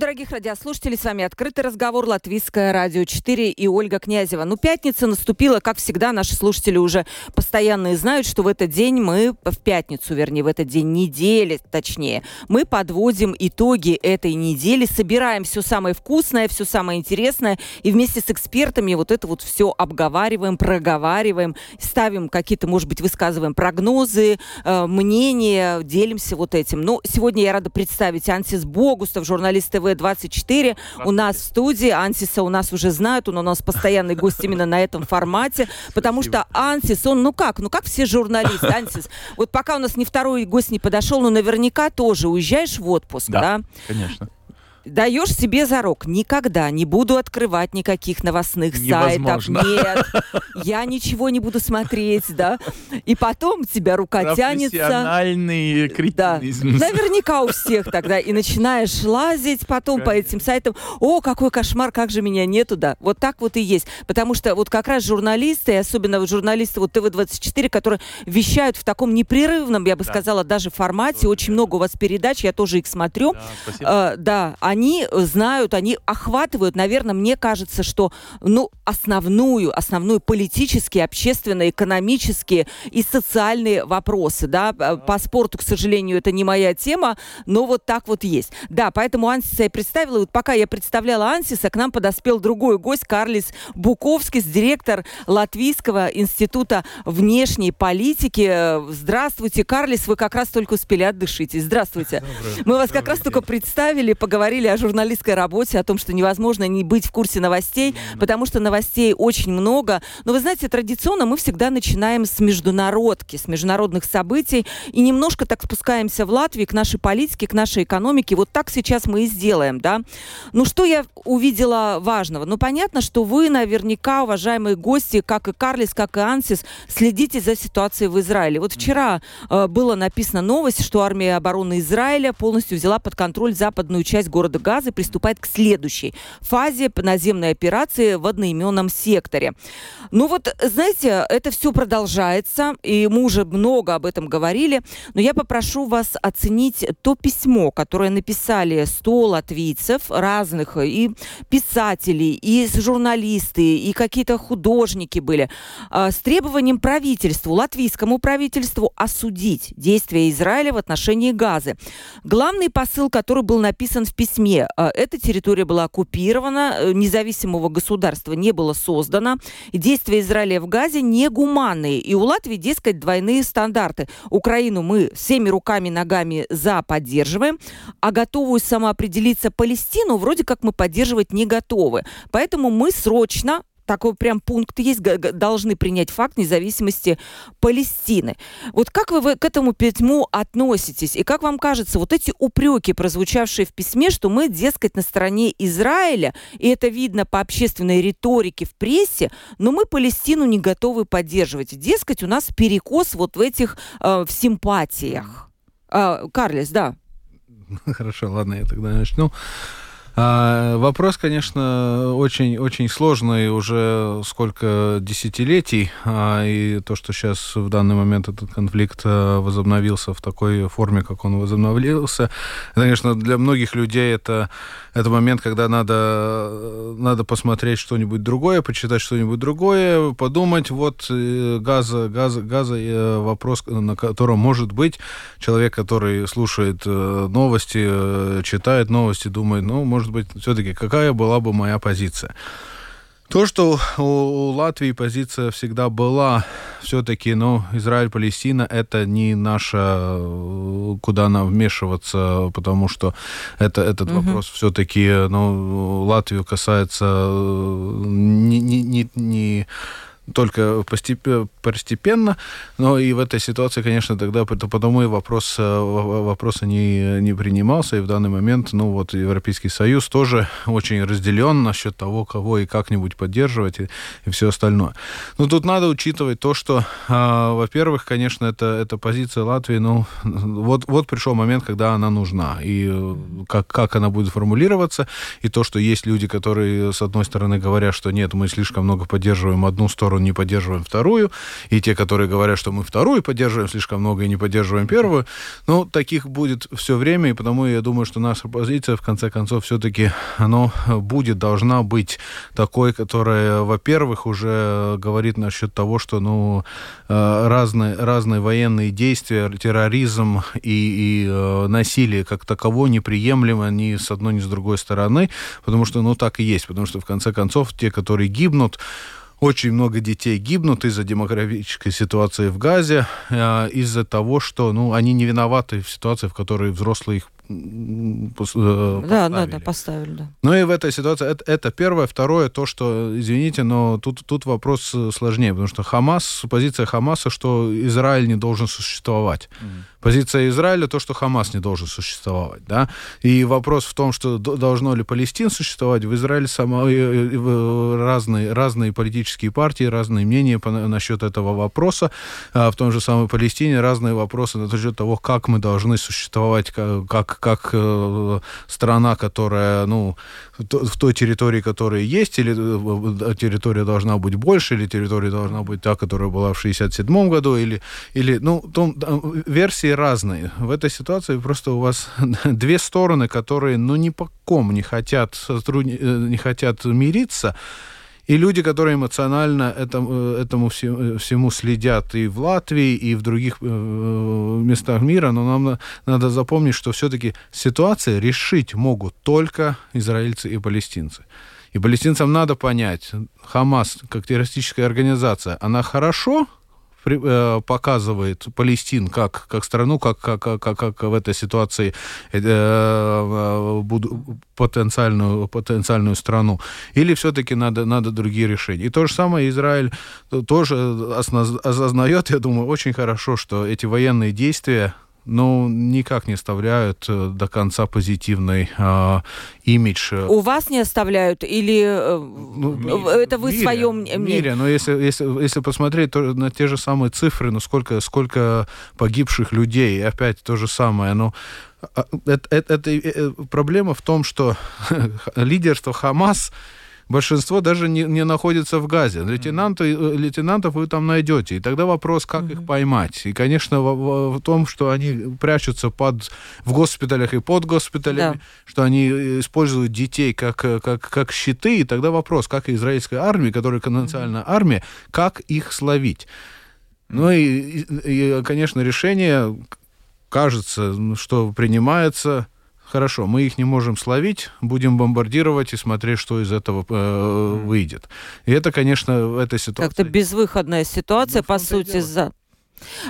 Дорогих радиослушателей. С вами «Открытый разговор» Латвийское радио 4 и Ольга Князева. Ну, пятница наступила, как всегда, наши слушатели уже постоянно знают, что в этот день мы, в пятницу, вернее, в этот день недели, точнее, мы подводим итоги этой недели, собираем все самое вкусное, все самое интересное, и вместе с экспертами вот это вот все обговариваем, проговариваем, ставим какие-то, может быть, высказываем прогнозы, э, мнения, делимся вот этим. Но сегодня я рада представить Ансис Богустов, журналист журналист ТВ-24. У нас в студии. Ансиса у нас уже знают. Он у нас постоянный гость именно на этом формате. Потому что Ансис, он, ну как, ну как все журналисты, Ансис. Вот пока у нас ни второй гость не подошел, но наверняка тоже уезжаешь в отпуск, да? Да, конечно даешь себе зарок, никогда не буду открывать никаких новостных Невозможно. сайтов. Нет, я ничего не буду смотреть, да. И потом тебя рука тянется. Профессиональный кретинизм. Да. Наверняка у всех тогда. И начинаешь лазить потом Конечно. по этим сайтам. О, какой кошмар, как же меня нету, да. Вот так вот и есть. Потому что вот как раз журналисты, и особенно журналисты вот ТВ-24, которые вещают в таком непрерывном, я бы да. сказала, даже формате. Очень много у вас передач, я тоже их смотрю. Да, спасибо. А, да, они знают, они охватывают, наверное, мне кажется, что ну, основную, основную политические, общественные, экономические и социальные вопросы. Да? По спорту, к сожалению, это не моя тема, но вот так вот есть. Да, поэтому Ансиса я представила. И вот пока я представляла Ансиса, к нам подоспел другой гость, Карлис Буковский, директор Латвийского института внешней политики. Здравствуйте, Карлис, вы как раз только успели отдышитесь. Здравствуйте. Добрый, Мы вас как раз только представили, поговорили говорили о журналистской работе, о том, что невозможно не быть в курсе новостей, потому что новостей очень много. Но вы знаете, традиционно мы всегда начинаем с международки, с международных событий, и немножко так спускаемся в Латвию к нашей политике, к нашей экономике. Вот так сейчас мы и сделаем, да. Ну, что я увидела важного? Ну, понятно, что вы наверняка, уважаемые гости, как и Карлис, как и Ансис, следите за ситуацией в Израиле. Вот вчера э, было написано новость, что армия обороны Израиля полностью взяла под контроль западную часть города города Газы приступает к следующей фазе наземной операции в одноименном секторе. Ну вот, знаете, это все продолжается, и мы уже много об этом говорили, но я попрошу вас оценить то письмо, которое написали 100 латвийцев разных, и писателей, и журналисты, и какие-то художники были, а, с требованием правительству, латвийскому правительству осудить действия Израиля в отношении Газы. Главный посыл, который был написан в письме, письме. А, эта территория была оккупирована, э, независимого государства не было создано, действия Израиля в Газе негуманные. И у Латвии, дескать, двойные стандарты. Украину мы всеми руками, ногами за поддерживаем, а готовую самоопределиться Палестину вроде как мы поддерживать не готовы. Поэтому мы срочно такой прям пункт есть, должны принять факт независимости Палестины. Вот как вы к этому письму относитесь? И как вам кажется, вот эти упреки, прозвучавшие в письме, что мы, дескать, на стороне Израиля, и это видно по общественной риторике в прессе, но мы Палестину не готовы поддерживать. Дескать, у нас перекос вот в этих э, в симпатиях. Э, Карлес, да. Хорошо, ладно, я тогда начну. А, вопрос, конечно, очень, очень сложный уже сколько десятилетий, а, и то, что сейчас в данный момент этот конфликт а, возобновился в такой форме, как он возобновился, конечно, для многих людей это, это момент, когда надо, надо посмотреть что-нибудь другое, почитать что-нибудь другое, подумать, вот э, газа, газа, газа э, вопрос, на котором может быть человек, который слушает э, новости, читает новости, думает, ну, может может быть, все-таки какая была бы моя позиция? То, что у Латвии позиция всегда была, все-таки, ну, Израиль-Палестина это не наша, куда нам вмешиваться, потому что это, этот угу. вопрос все-таки, ну, Латвию касается не, не, не, не только постепенно, но и в этой ситуации, конечно, тогда потому и вопрос, вопрос не, не принимался, и в данный момент, ну вот, Европейский Союз тоже очень разделен насчет того, кого и как-нибудь поддерживать и, и все остальное. Но тут надо учитывать то, что, э, во-первых, конечно, это, это позиция Латвии, ну, вот, вот пришел момент, когда она нужна, и э, как, как она будет формулироваться, и то, что есть люди, которые, с одной стороны, говорят, что нет, мы слишком много поддерживаем одну сторону, не поддерживаем вторую, и те, которые говорят, что мы вторую поддерживаем слишком много и не поддерживаем первую, ну, таких будет все время, и потому я думаю, что наша позиция, в конце концов, все-таки, она будет, должна быть такой, которая, во-первых, уже говорит насчет того, что, ну, э, разные, разные военные действия, терроризм и, и э, насилие как таково неприемлемо ни с одной, ни с другой стороны, потому что, ну, так и есть, потому что, в конце концов, те, которые гибнут, очень много детей гибнут из-за демографической ситуации в Газе, э, из-за того, что ну, они не виноваты в ситуации, в которой взрослые их поставили. Да, да, да, поставили, да. Ну и в этой ситуации это, это первое. Второе, то, что, извините, но тут, тут вопрос сложнее, потому что Хамас, позиция Хамаса, что Израиль не должен существовать. Mm позиция Израиля то, что Хамас не должен существовать, да, и вопрос в том, что должно ли Палестин существовать, в Израиле само, разные, разные политические партии, разные мнения по, насчет этого вопроса, а в том же самой Палестине разные вопросы насчет того, как мы должны существовать, как, как э, страна, которая, ну, в той территории, которая есть, или э, территория должна быть больше, или территория должна быть та, которая была в 67 году, или, или ну, том, версии разные. В этой ситуации просто у вас две стороны, которые, ну, ни по ком не хотят, сотруд... Э, не хотят мириться, и люди, которые эмоционально этому, э, этому всему следят и в Латвии, и в других местах мира, но нам надо запомнить, что все-таки ситуации решить могут только израильцы и палестинцы. И палестинцам надо понять, Хамас, как террористическая организация, она хорошо Э, показывает Палестин как, как страну, как, как, как, как в этой ситуации э, э потенциальную, потенциальную страну, или все-таки надо, надо другие решения. И то же самое Израиль тоже осознает, я думаю, очень хорошо, что эти военные действия ну, никак не оставляют э, до конца позитивный э, имидж. У вас не оставляют или э, ну, это вы мире, свое мнение? В мире, но если, если, если посмотреть то, на те же самые цифры, ну сколько, сколько погибших людей, опять то же самое, ну, это, это, это проблема в том, что лидерство Хамас большинство даже не, не находится в Газе. Лейтенанты, э, лейтенантов вы там найдете. И тогда вопрос, как mm-hmm. их поймать. И, конечно, в, в, том, что они прячутся под, в госпиталях и под госпиталями, да. что они э, используют детей как, э, как, как щиты. И тогда вопрос, как израильская армия, которая конвенциональная mm-hmm. армия, как их словить. Ну и, и, и, конечно, решение, кажется, что принимается хорошо, мы их не можем словить, будем бомбардировать и смотреть, что из этого э, выйдет. И это, конечно, в этой ситуации... Как-то безвыходная ситуация, ну, по сути, за...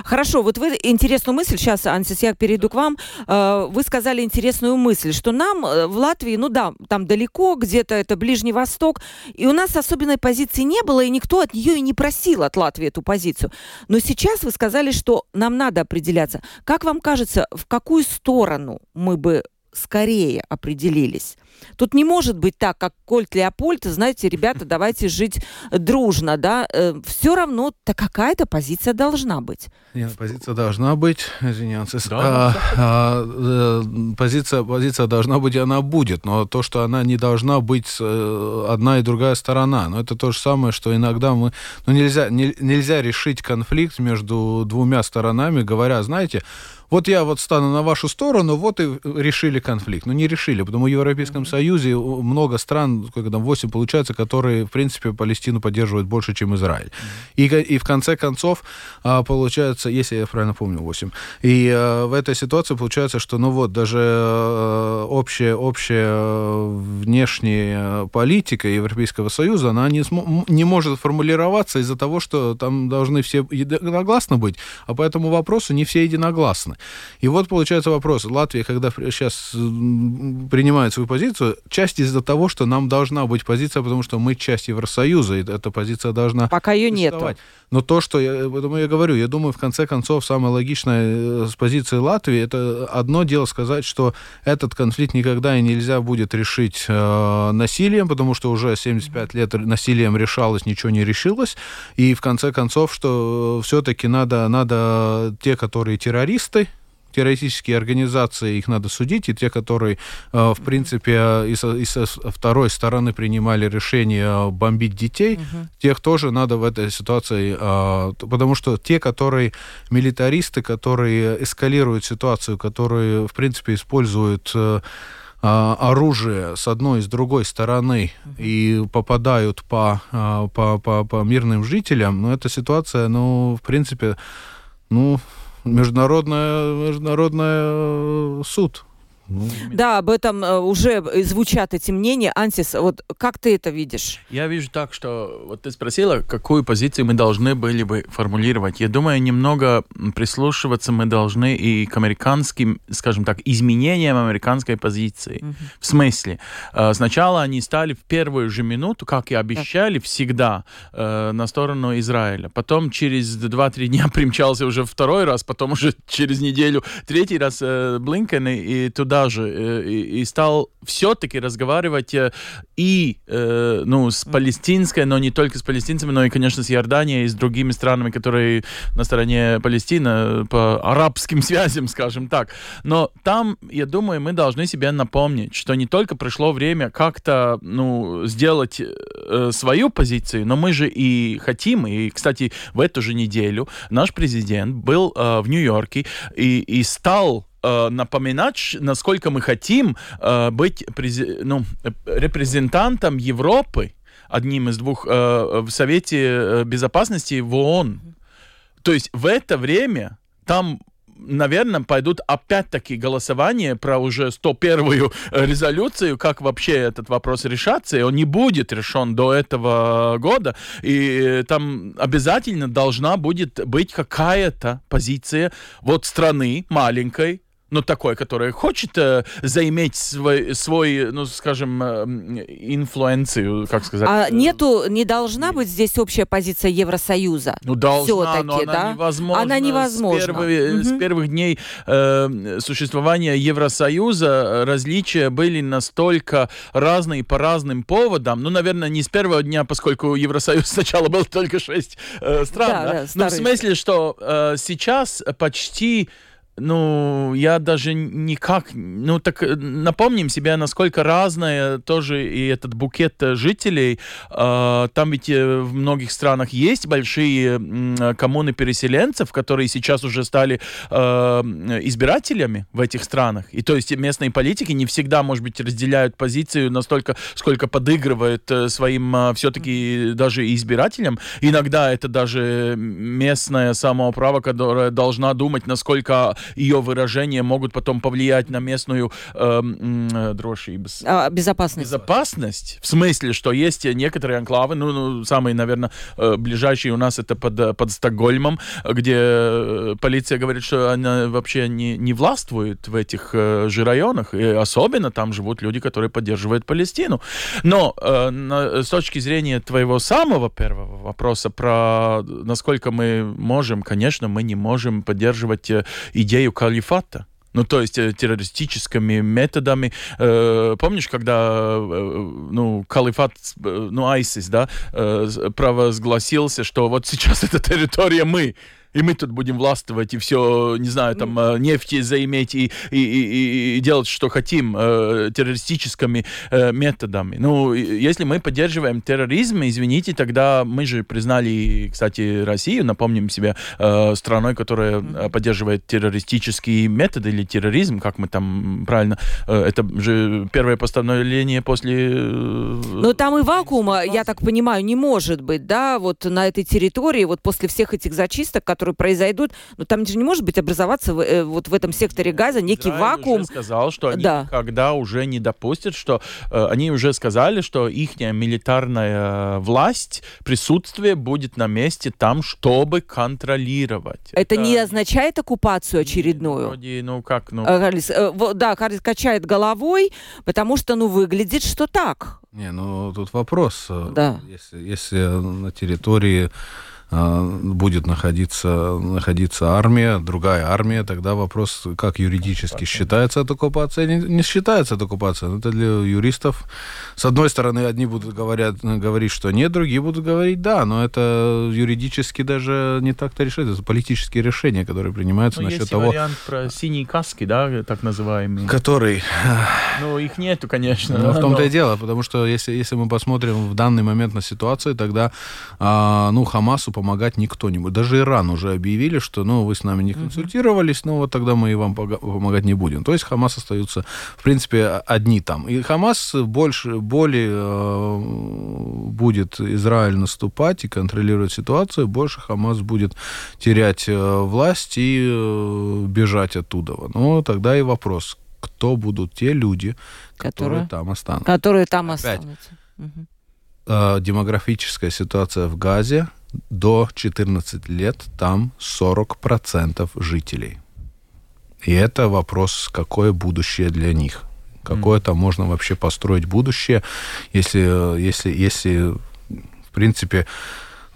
Хорошо, вот вы интересную мысль, сейчас, Ансис, я перейду к вам, э, вы сказали интересную мысль, что нам э, в Латвии, ну да, там далеко, где-то это Ближний Восток, и у нас особенной позиции не было, и никто от нее и не просил от Латвии эту позицию. Но сейчас вы сказали, что нам надо определяться. Как вам кажется, в какую сторону мы бы скорее определились. Тут не может быть так, как Кольт Леопольд, знаете, ребята, давайте жить дружно, да. Э, все равно-то какая-то позиция должна быть. Нет, позиция должна быть, извиняюсь. Да, а, а, а, позиция, позиция должна быть, и она будет, но то, что она не должна быть э, одна и другая сторона, но это то же самое, что иногда мы, ну нельзя, не, нельзя решить конфликт между двумя сторонами, говоря, знаете, вот я вот стану на вашу сторону, вот и решили конфликт. Ну, не решили, потому что в Европейском Союзе много стран, сколько там, 8 получается, которые, в принципе, Палестину поддерживают больше, чем Израиль. И, и в конце концов, а, получается, если я правильно помню, 8. И а, в этой ситуации получается, что, ну вот, даже а, общая, общая внешняя политика Европейского Союза, она не, не может формулироваться из-за того, что там должны все единогласно быть, а по этому вопросу не все единогласны. И вот получается вопрос. Латвия, когда сейчас принимает свою позицию. Часть из-за того, что нам должна быть позиция, потому что мы часть Евросоюза, и эта позиция должна Пока ее нету. Но то, что я, поэтому я говорю, я думаю, в конце концов, самое логичное э, с позиции Латвии, это одно дело сказать, что этот конфликт никогда и нельзя будет решить э, насилием, потому что уже 75 лет насилием решалось, ничего не решилось, и в конце концов, что все-таки надо, надо те, которые террористы, террористические организации, их надо судить, и те, которые, э, в принципе, и со, и со второй стороны принимали решение бомбить детей, угу. тех тоже надо в этой ситуации, э, потому что те, которые милитаристы, которые эскалируют ситуацию, которые, в принципе, используют э, оружие с одной и с другой стороны и попадают по, по, по, по мирным жителям, ну, эта ситуация, ну, в принципе, ну, международная, международная э, суд. Ну, да, об этом э, уже звучат эти мнения. Антис, вот как ты это видишь? Я вижу так, что вот ты спросила, какую позицию мы должны были бы формулировать. Я думаю, немного прислушиваться мы должны и к американским, скажем так, изменениям американской позиции. Угу. В смысле, э, сначала они стали в первую же минуту, как и обещали, так. всегда э, на сторону Израиля. Потом через 2-3 дня примчался уже второй раз, потом уже через неделю третий раз Блинкен и туда даже э, и, и стал все-таки разговаривать э, и э, ну, с палестинской, но не только с палестинцами, но и, конечно, с Иорданией и с другими странами, которые на стороне Палестины по арабским связям, скажем так. Но там, я думаю, мы должны себе напомнить, что не только пришло время как-то ну, сделать свою позицию, но мы же и хотим, и, кстати, в эту же неделю наш президент был э, в Нью-Йорке и, и стал э, напоминать, насколько мы хотим э, быть ну, репрезентантом Европы, одним из двух э, в Совете э, Безопасности в ООН. То есть в это время там наверное, пойдут опять-таки голосования про уже 101-ю резолюцию, как вообще этот вопрос решаться, и он не будет решен до этого года, и там обязательно должна будет быть какая-то позиция вот страны маленькой, ну, такой, который хочет э, заиметь свой, свой, ну, скажем, э, инфлуенцию, как сказать. А нету, не должна быть здесь общая позиция Евросоюза? Ну, должна, но она да? невозможна. Она невозможна. С, первых, угу. с первых дней э, существования Евросоюза различия были настолько разные по разным поводам. Ну, наверное, не с первого дня, поскольку Евросоюз сначала был только шесть э, стран. Да, да? Да, но в смысле, что э, сейчас почти ну, я даже никак... Ну, так э, напомним себе, насколько разная тоже и этот букет жителей. Э, там ведь э, в многих странах есть большие коммуны переселенцев, которые сейчас уже стали э, избирателями в этих странах. И то есть местные политики не всегда, может быть, разделяют позицию настолько, сколько подыгрывают э, своим э, все-таки даже избирателям. Иногда это даже местное самоуправо, которое должна думать, насколько ее выражения могут потом повлиять на местную э, э, а, безопасность. безопасность. В смысле, что есть некоторые анклавы, ну, ну самые, наверное, э, ближайшие у нас это под, под Стокгольмом, где э, полиция говорит, что она вообще не, не властвует в этих э, же районах, и особенно там живут люди, которые поддерживают Палестину. Но э, на, с точки зрения твоего самого первого вопроса про насколько мы можем, конечно, мы не можем поддерживать идею идею калифата. Ну, то есть э, террористическими методами. Э, помнишь, когда, э, ну, калифат, э, ну, ISIS, да, э, провозгласился, что вот сейчас эта территория мы, и мы тут будем властвовать и все, не знаю, там э, нефти заиметь и, и, и, и делать, что хотим э, террористическими э, методами. Ну, если мы поддерживаем терроризм, извините, тогда мы же признали, кстати, Россию, напомним себе, э, страной, которая э, поддерживает террористические методы или терроризм, как мы там правильно, э, это же первое постановление после... Э, Но там и вакуума, я так понимаю, не может быть, да, вот на этой территории, вот после всех этих зачисток, которые которые произойдут, но там же не может быть образоваться э, вот в этом секторе газа некий Израиль вакуум. Уже сказал, что они Да. никогда уже не допустят, что э, они уже сказали, что их милитарная власть, присутствие будет на месте там, чтобы контролировать. Это не означает оккупацию очередную. Вроде, ну как, ну... А, Карлис, э, во- да, Карлис качает головой, потому что, ну, выглядит, что так. Не, ну тут вопрос. э, Да. Если, если на территории э, будет находиться, находиться армия, другая армия, тогда вопрос, как юридически считается это оккупация, не, не считается это оккупация. Но Это для юристов. С одной стороны, одни будут говорят, говорить, что нет, другие будут говорить да, но это юридически даже не так-то решить. Это политические решения, которые принимаются Ну, насчет есть того, вариант про синие каски, да, так называемые. который Ну, их нету, конечно. Ну, в да, том-то но- и дело, потому что если, если мы посмотрим в данный момент на ситуацию, тогда а, ну, Хамасу помогать никто не будет. Даже Иран уже объявили, что ну, вы с нами не консультировались, ну вот тогда мы и вам помогать не будем. То есть Хамас остаются, в принципе, одни там. И Хамас больше, более э, будет Израиль наступать и контролировать ситуацию, больше Хамас будет терять э, власть и э, бежать оттуда. Ну, тогда и вопрос, кто будут те люди, которые Которые- там останутся. Которые там Опять. останутся. Мгм. Э, демографическая ситуация в Газе до 14 лет там 40% жителей. И это вопрос, какое будущее для них. Какое там можно вообще построить будущее, если, если, если в принципе,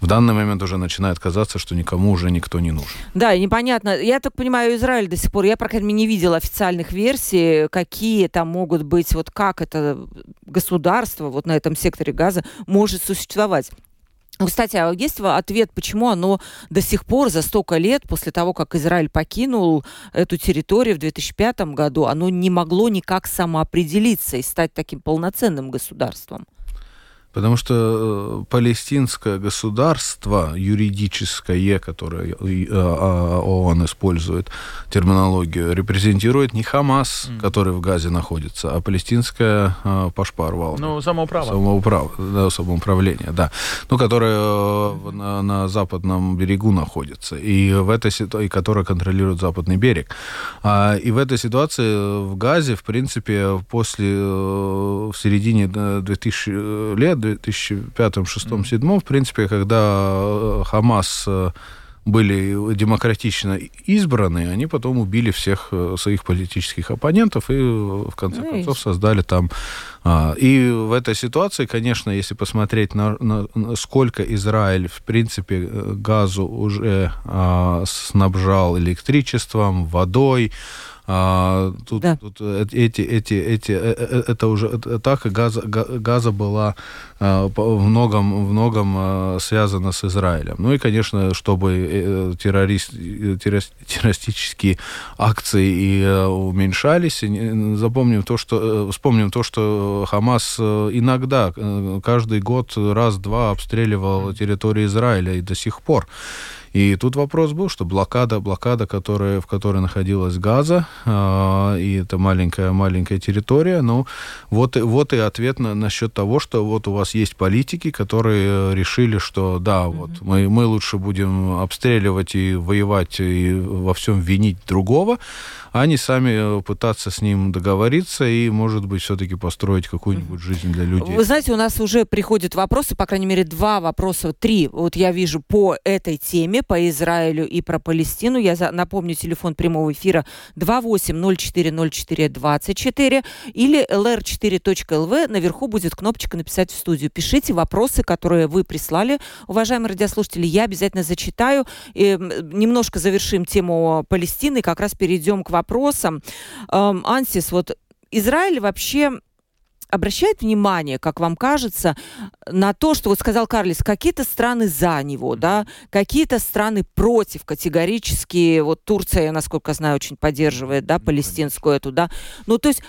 в данный момент уже начинает казаться, что никому уже никто не нужен. Да, и непонятно. Я так понимаю, Израиль до сих пор, я, по крайней мере, не видела официальных версий, какие там могут быть, вот как это государство вот на этом секторе газа может существовать. Кстати, а есть ответ, почему оно до сих пор, за столько лет, после того, как Израиль покинул эту территорию в 2005 году, оно не могло никак самоопределиться и стать таким полноценным государством? Потому что э, палестинское государство юридическое, которое э, а, ООН использует терминологию, репрезентирует не Хамас, который в Газе находится, а палестинское э, Пашпар Ну, самоуправа. Самоуправ... да, самоуправление, да. Ну, которое э, на, на западном берегу находится, и в этой и которое контролирует западный берег. А, и в этой ситуации в Газе, в принципе, после, э, в середине э, 2000 лет, 2005, 2006, 2007, в принципе, когда э, Хамас э, были демократично избраны, они потом убили всех э, своих политических оппонентов и в конце Ну концов создали там. а, И в этой ситуации, конечно, если посмотреть на, на- сколько Израиль, в принципе, газу уже а, снабжал электричеством, водой, а, тут, Да. тут э- эти, эти, эти, э, э, это уже и газа, га- газа была а, в многом, в многом а, связана с Израилем. Ну и, конечно, чтобы террорист, террорис- террористические акции и уменьшались, запомним то, что, вспомним то, что Хамас иногда, каждый год раз-два обстреливал территорию Израиля и до сих пор. И тут вопрос был, что блокада, блокада, которая, в которой находилась Газа, э, и это маленькая-маленькая территория, ну, вот, вот и ответ на, насчет того, что вот у вас есть политики, которые э, решили, что да, вот мы, мы лучше будем обстреливать и воевать и во всем винить другого, а не сами э, пытаться с ним договориться и, может быть, все-таки построить какую-нибудь жизнь для людей. Вы знаете, у нас уже приходят вопросы, по крайней мере, два вопроса, три. Вот я вижу по этой теме, по Израилю и про Палестину. Я за- напомню, телефон прямого эфира 28040424 или lr4.lv. Наверху будет кнопочка «Написать в студию». Пишите вопросы, которые вы прислали, уважаемые радиослушатели. Я обязательно зачитаю. И, м, немножко завершим тему Палестины, как раз перейдем к вопросам. Эм, Ансис, вот Израиль вообще обращает внимание, как вам кажется, на то, что вот сказал Карлис, какие-то страны за него, да, какие-то страны против категорически, вот Турция, я, насколько знаю, очень поддерживает, да, палестинскую эту, да, ну, то есть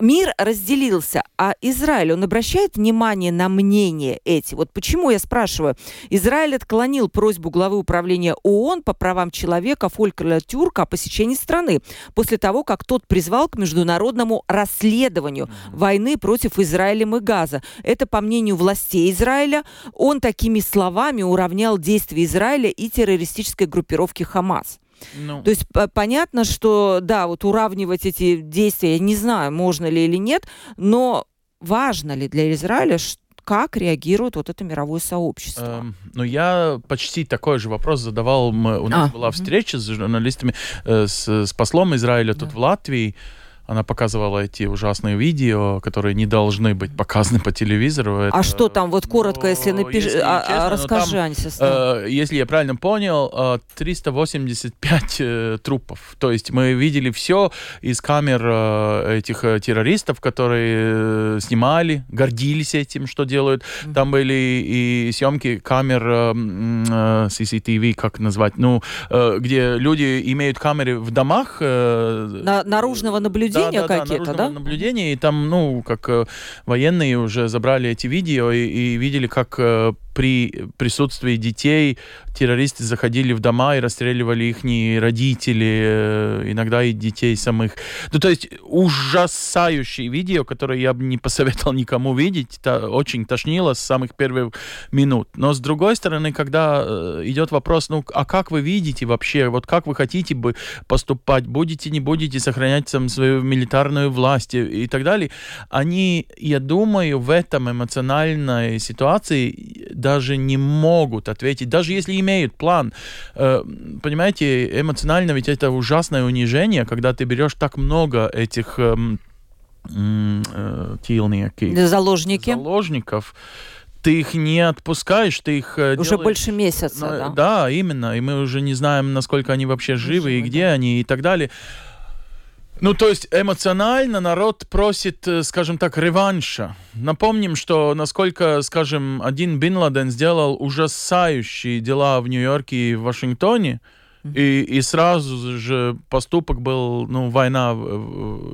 мир разделился, а Израиль, он обращает внимание на мнения эти? Вот почему я спрашиваю? Израиль отклонил просьбу главы управления ООН по правам человека Фолькера Тюрка о посещении страны после того, как тот призвал к международному расследованию войны против Израиля и Газа. Это, по мнению властей Израиля, он такими словами уравнял действия Израиля и террористической группировки Хамас. Ну. То есть понятно, что да, вот уравнивать эти действия, я не знаю, можно ли или нет, но важно ли для Израиля, как реагирует вот это мировое сообщество? Эм, ну, я почти такой же вопрос задавал. У нас а, была встреча с журналистами, э, с, с послом Израиля да. тут в Латвии она показывала эти ужасные видео, которые не должны быть показаны по телевизору. А это, а что там, вот коротко, если напиши, а, честно, а, расскажи, там, э, Если я правильно понял, э, 385 э, трупов. То есть мы видели все из камер э, этих э, террористов, которые э, снимали, гордились этим, что делают. Mm-hmm. Там были и съемки камер э, э, CCTV, как назвать, ну, э, где люди имеют камеры в домах. Э, На, наружного наблюдения наблюдения да, какие-то, да? наблюдения, и там, ну, как э, военные уже забрали эти видео и, и видели, как э, при присутствии детей террористы заходили в дома и расстреливали их родители, э, иногда и детей самых. Ну, то есть ужасающие видео, которые я бы не посоветовал никому видеть, это очень тошнило с самых первых минут. Но с другой стороны, когда э, идет вопрос, ну, а как вы видите вообще, вот как вы хотите бы поступать, будете, не будете сохранять там свою милитарную власть и так далее, они, я думаю, в этом эмоциональной ситуации даже не могут ответить, даже если имеют план. Э, понимаете, эмоционально ведь это ужасное унижение, когда ты берешь так много этих эм, э, тилники, заложники. заложников, ты их не отпускаешь, ты их э, уже делаешь... больше месяца, ну, да? Да, именно, и мы уже не знаем, насколько они вообще живы, живы и где да. они и так далее. Ну, то есть эмоционально народ просит, э, скажем так, реванша. Напомним, что насколько, скажем, один Бин Ладен сделал ужасающие дела в Нью-Йорке и в Вашингтоне, и, и сразу же поступок был, ну, война.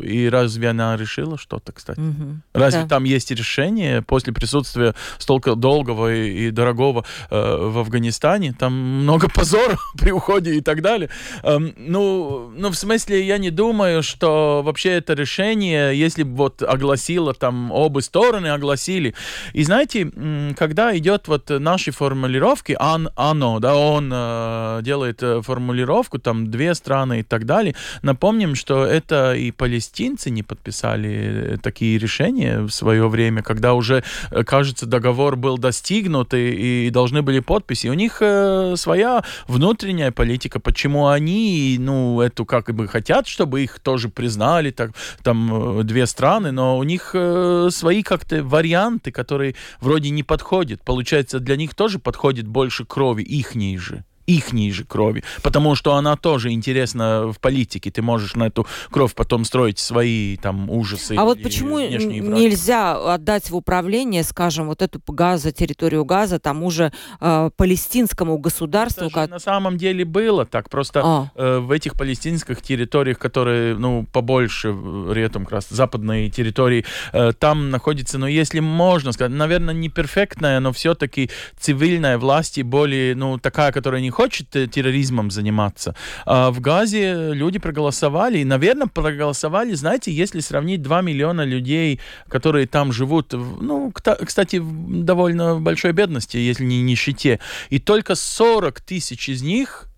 И разве она решила что-то, кстати? Угу. Разве да. там есть решение после присутствия столько долгого и, и дорогого э, в Афганистане? Там много позора при уходе и так далее. Эм, ну, ну, в смысле, я не думаю, что вообще это решение, если бы вот огласило там обе стороны, огласили. И знаете, когда идет вот наши формулировки, он, оно, да, он э, делает формулировки, формулировку, там две страны и так далее. Напомним, что это и палестинцы не подписали э, такие решения в свое время, когда уже, э, кажется, договор был достигнут и, и должны были подписи. У них э, своя внутренняя политика, почему они, ну, эту как бы хотят, чтобы их тоже признали, так, там э, две страны, но у них э, свои как-то варианты, которые вроде не подходят. Получается, для них тоже подходит больше крови, их же их ниже крови, потому что она тоже интересна в политике. Ты можешь на эту кровь потом строить свои там ужасы. А вот почему нельзя отдать в управление, скажем, вот эту газа, территорию газа тому же э, палестинскому государству? Это на самом деле было так. Просто а. э, в этих палестинских территориях, которые, ну, побольше, рядом как раз западные территории, э, там находится, ну, если можно сказать, наверное, не перфектная, но все-таки цивильная власть и более, ну, такая, которая не хочет э, терроризмом заниматься. А в Газе люди проголосовали, и, наверное, проголосовали, знаете, если сравнить 2 миллиона людей, которые там живут, ну, кстати, в довольно большой бедности, если не нищете, и только 40 тысяч из них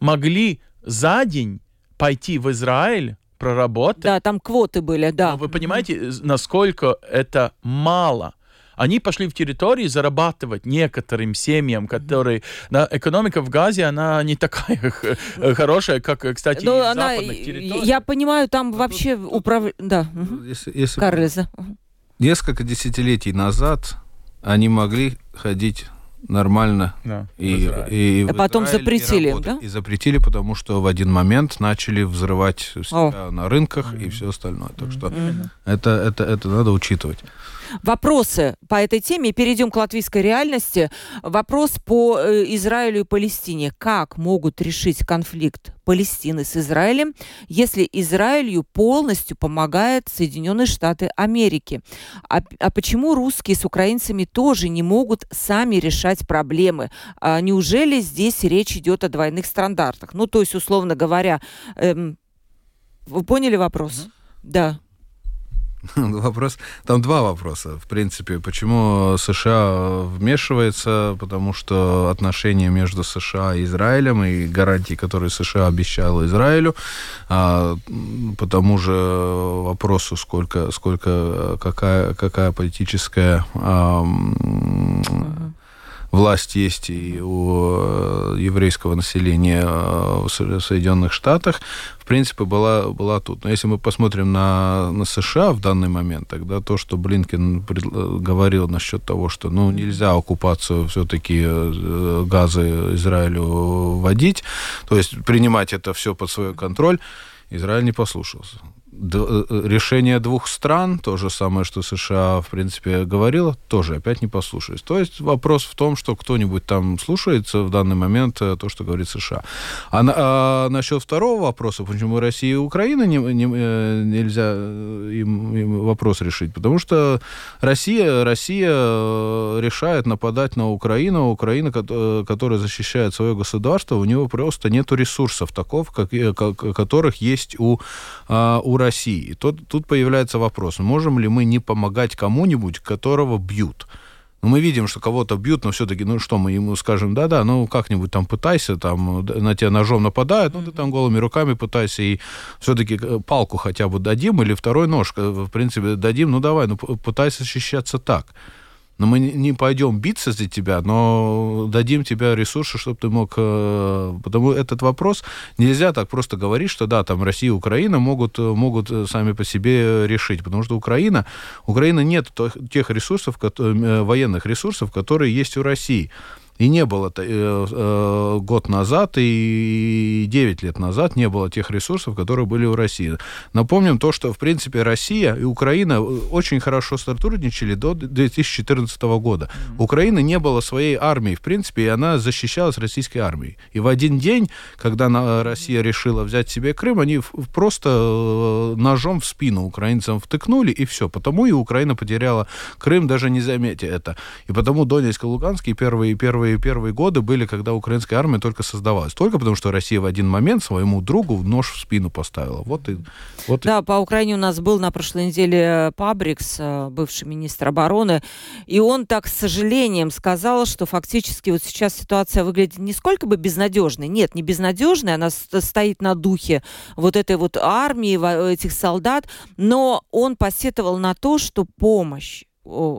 могли за день пойти в Израиль, проработать. Да, там квоты были, да. Но вы понимаете, насколько это мало? Они пошли в территории зарабатывать некоторым семьям, которые... Да, экономика в Газе, она не такая хорошая, как, кстати, ну, в она, западных территориях. Я понимаю, там вообще управ... Да. Если, если... Карлиза. Несколько десятилетий назад они могли ходить нормально. Да, и, и, и а потом Израиль, запретили, и да? И запретили, потому что в один момент начали взрывать себя О. на рынках mm-hmm. и все остальное. Так что mm-hmm. это, это, это надо учитывать. Вопросы по этой теме. Перейдем к латвийской реальности. Вопрос по э, Израилю и Палестине. Как могут решить конфликт Палестины с Израилем, если Израилю полностью помогает Соединенные Штаты Америки? А, а почему русские с украинцами тоже не могут сами решать проблемы? А неужели здесь речь идет о двойных стандартах? Ну, то есть, условно говоря, эм, вы поняли вопрос? Mm-hmm. Да. Вопрос, там два вопроса, в принципе. Почему США вмешивается? Потому что отношения между США и Израилем и гарантии, которые США обещала Израилю, а, по тому же вопросу, сколько, сколько какая, какая политическая а, власть есть и у э, еврейского населения э, в Соединенных Штатах, в принципе, была, была тут. Но если мы посмотрим на, на США в данный момент, тогда то, что Блинкен говорил насчет того, что ну, нельзя оккупацию все-таки э, газы Израилю вводить, то есть принимать это все под свой контроль, Израиль не послушался. Э, э, решение двух стран, то же самое, что США, в принципе, говорила, тоже опять не послушались. То есть вопрос в том, что кто-нибудь там слушается в данный момент э, то, что говорит США. А, а насчет второго вопроса, почему Россия и Украина не, не, нельзя им, им вопрос решить? Потому что Россия, Россия решает нападать на Украину, Украина, которая защищает свое государство, у него просто нет ресурсов таков, как, которых есть у, у России России. Тут, тут появляется вопрос, можем ли мы не помогать кому-нибудь, которого бьют? Ну, мы видим, что кого-то бьют, но все-таки, ну что, мы ему скажем, да-да, ну как-нибудь там пытайся, там на тебя ножом нападают, ну ты там голыми руками пытайся, и все-таки э, палку хотя бы дадим, или второй нож, э, в принципе, дадим, ну давай, ну пытайся защищаться так но мы не пойдем биться за тебя, но дадим тебе ресурсы, чтобы ты мог... Э, потому этот вопрос нельзя так просто говорить, что да, там Россия и Украина могут, могут сами по себе решить, потому что Украина, Украина нет тех ресурсов, э, военных ресурсов, которые есть у России. И не было э, э, год назад и 9 лет назад не было тех ресурсов, которые были у России. Напомним то, что, в принципе, Россия и Украина э, очень хорошо сотрудничали до 2014 года. Mm-hmm. Украины не было своей армии, в принципе, и она защищалась российской армией. И в один день, когда Россия решила взять себе Крым, они просто э, ножом в спину украинцам втыкнули, и все. Потому и Украина потеряла Крым, даже не заметя это. И потому Донецк и Луганск и первые, первые первые, первые годы были, когда украинская армия только создавалась. Только потому, что Россия в один момент своему другу нож в спину поставила. Вот и, вот да, и... по Украине у нас был на прошлой неделе Пабрикс, э, бывший министр обороны, и он так с сожалением сказал, что фактически вот сейчас ситуация выглядит не сколько бы безнадежной. Нет, не безнадежной, она стоит на духе вот этой вот армии, этих солдат, но он посетовал на то, что помощь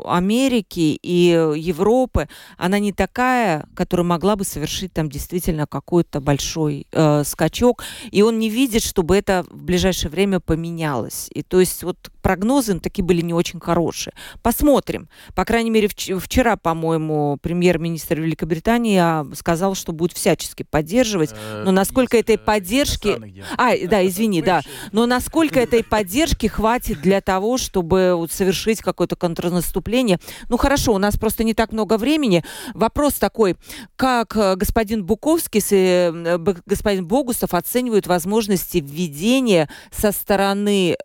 Америки и Европы, она не такая, которая могла бы совершить там действительно какой-то большой э, скачок, и он не видит, чтобы это в ближайшее время поменялось. И то есть вот прогнозы такие были не очень хорошие. Посмотрим. По крайней мере, вчера, по-моему, премьер-министр Великобритании а, сказал, что будет всячески поддерживать. Э, Но насколько этой поддержки... А, да, извини, да. Но насколько этой поддержки хватит для того, чтобы вот совершить какое-то контрнаступление? Ну, хорошо, у нас просто не так много времени. Вопрос такой, как э, господин Буковский, э, господин Богусов оценивают возможности введения со стороны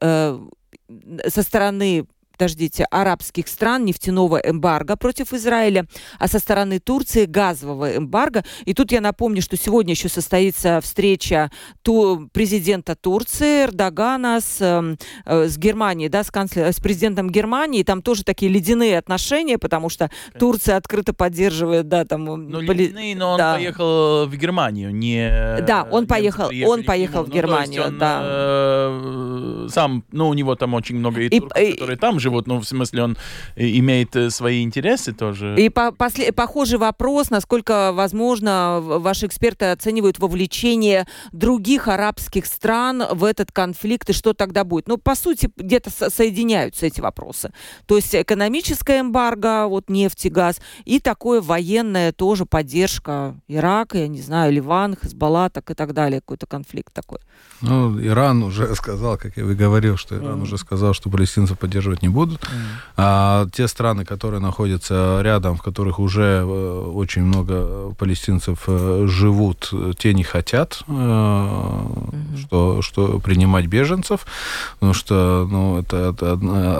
со стороны подождите, арабских стран нефтяного эмбарго против Израиля, а со стороны Турции газового эмбарго. И тут я напомню, что сегодня еще состоится встреча ту, президента Турции Эрдогана с, эм, э, с Германией, да, с, канцлер, с президентом Германии. Там тоже такие ледяные отношения, потому что Турция открыто поддерживает, да, там... Ну, поли... ледяные, но он да. поехал в Германию, не... Да, он поехал, он поехал в ну, Германию, он, да. Э, сам, ну, у него там очень много и, и турков, и, которые там живут, ну, в смысле, он имеет э, свои интересы тоже. И по после, похожий вопрос, насколько, возможно, ваши эксперты оценивают вовлечение других арабских стран в этот конфликт, и что тогда будет? Ну, по сути, где-то со соединяются эти вопросы. То есть экономическая эмбарго, вот нефть и газ, и такое военная тоже поддержка Ирака, я не знаю, Ливан, Хезбалла, так и так далее, какой-то конфликт такой. Ну, Иран уже сказал, как вы говорил, что Иран mm. уже сказал, что палестинцев поддерживать не будут. Mm. А те страны, которые находятся рядом, в которых уже очень много палестинцев живут, те не хотят, mm-hmm. что, что принимать беженцев, потому что ну, это, это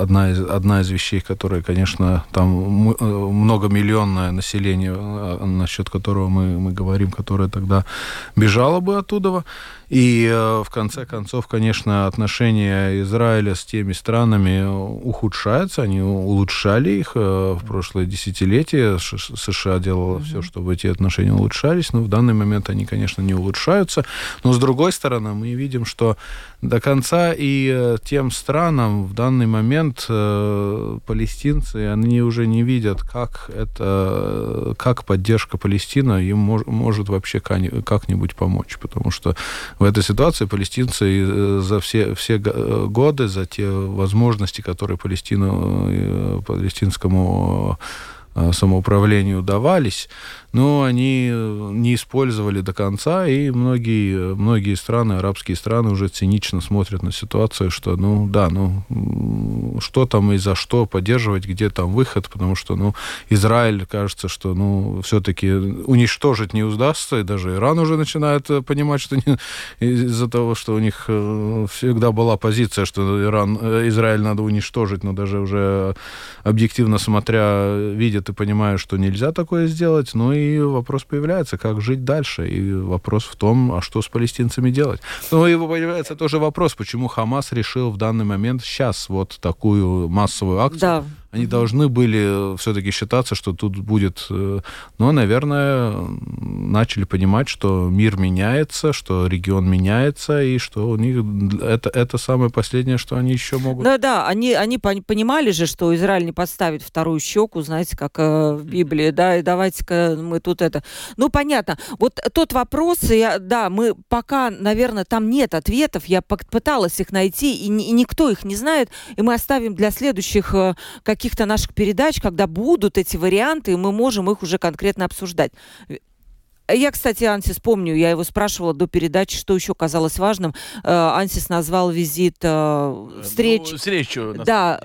одна, из, одна из вещей, которые, конечно, там многомиллионное население, насчет которого мы, мы говорим, которое тогда бежало бы оттуда. И э, в конце концов, конечно, отношения Израиля с теми странами ухудшаются. Они улучшали их э, в прошлое десятилетие. США делала mm-hmm. все, чтобы эти отношения улучшались. Но в данный момент они, конечно, не улучшаются. Но с другой стороны, мы видим, что до конца и э, тем странам в данный момент э, палестинцы, они уже не видят, как это, как поддержка Палестины им мож, может вообще как-нибудь помочь, потому что в этой ситуации палестинцы э, за все, все годы, за те возможности, которые Палестину, палестинскому самоуправлению давались, но они э, не использовали до конца, и многие, многие страны, арабские страны уже цинично смотрят на ситуацию, что, ну, да, ну, что там и за что поддерживать, где там выход, потому что, ну, Израиль, кажется, что, ну, все-таки уничтожить не удастся, и даже Иран уже начинает э, понимать, что из-за того, что у них э, всегда была позиция, что Иран, Израиль надо уничтожить, но даже уже объективно смотря, видят и понимают, что нельзя такое сделать, ну и и вопрос появляется, как жить дальше. И вопрос в том, а что с палестинцами делать. Ну, и появляется тоже вопрос, почему Хамас решил в данный момент сейчас вот такую массовую акцию. Да они должны были все-таки считаться, что тут будет... Э, но, наверное, начали понимать, что мир меняется, что регион меняется, и что у них это, это самое последнее, что они еще могут... Да, да, они, они понимали же, что Израиль не подставит вторую щеку, знаете, как э, в Библии, да, и давайте-ка мы тут это... Ну, понятно. Вот тот вопрос, я, да, мы пока, наверное, там нет ответов, я пыталась их найти, и, и никто их не знает, и мы оставим для следующих э, каких каких-то наших передач, когда будут эти варианты, и мы можем их уже конкретно обсуждать. Я, кстати, Ансис помню, я его спрашивала до передачи, что еще казалось важным. Э, Ансис назвал визит э, встреч. Ну, встречу. Да.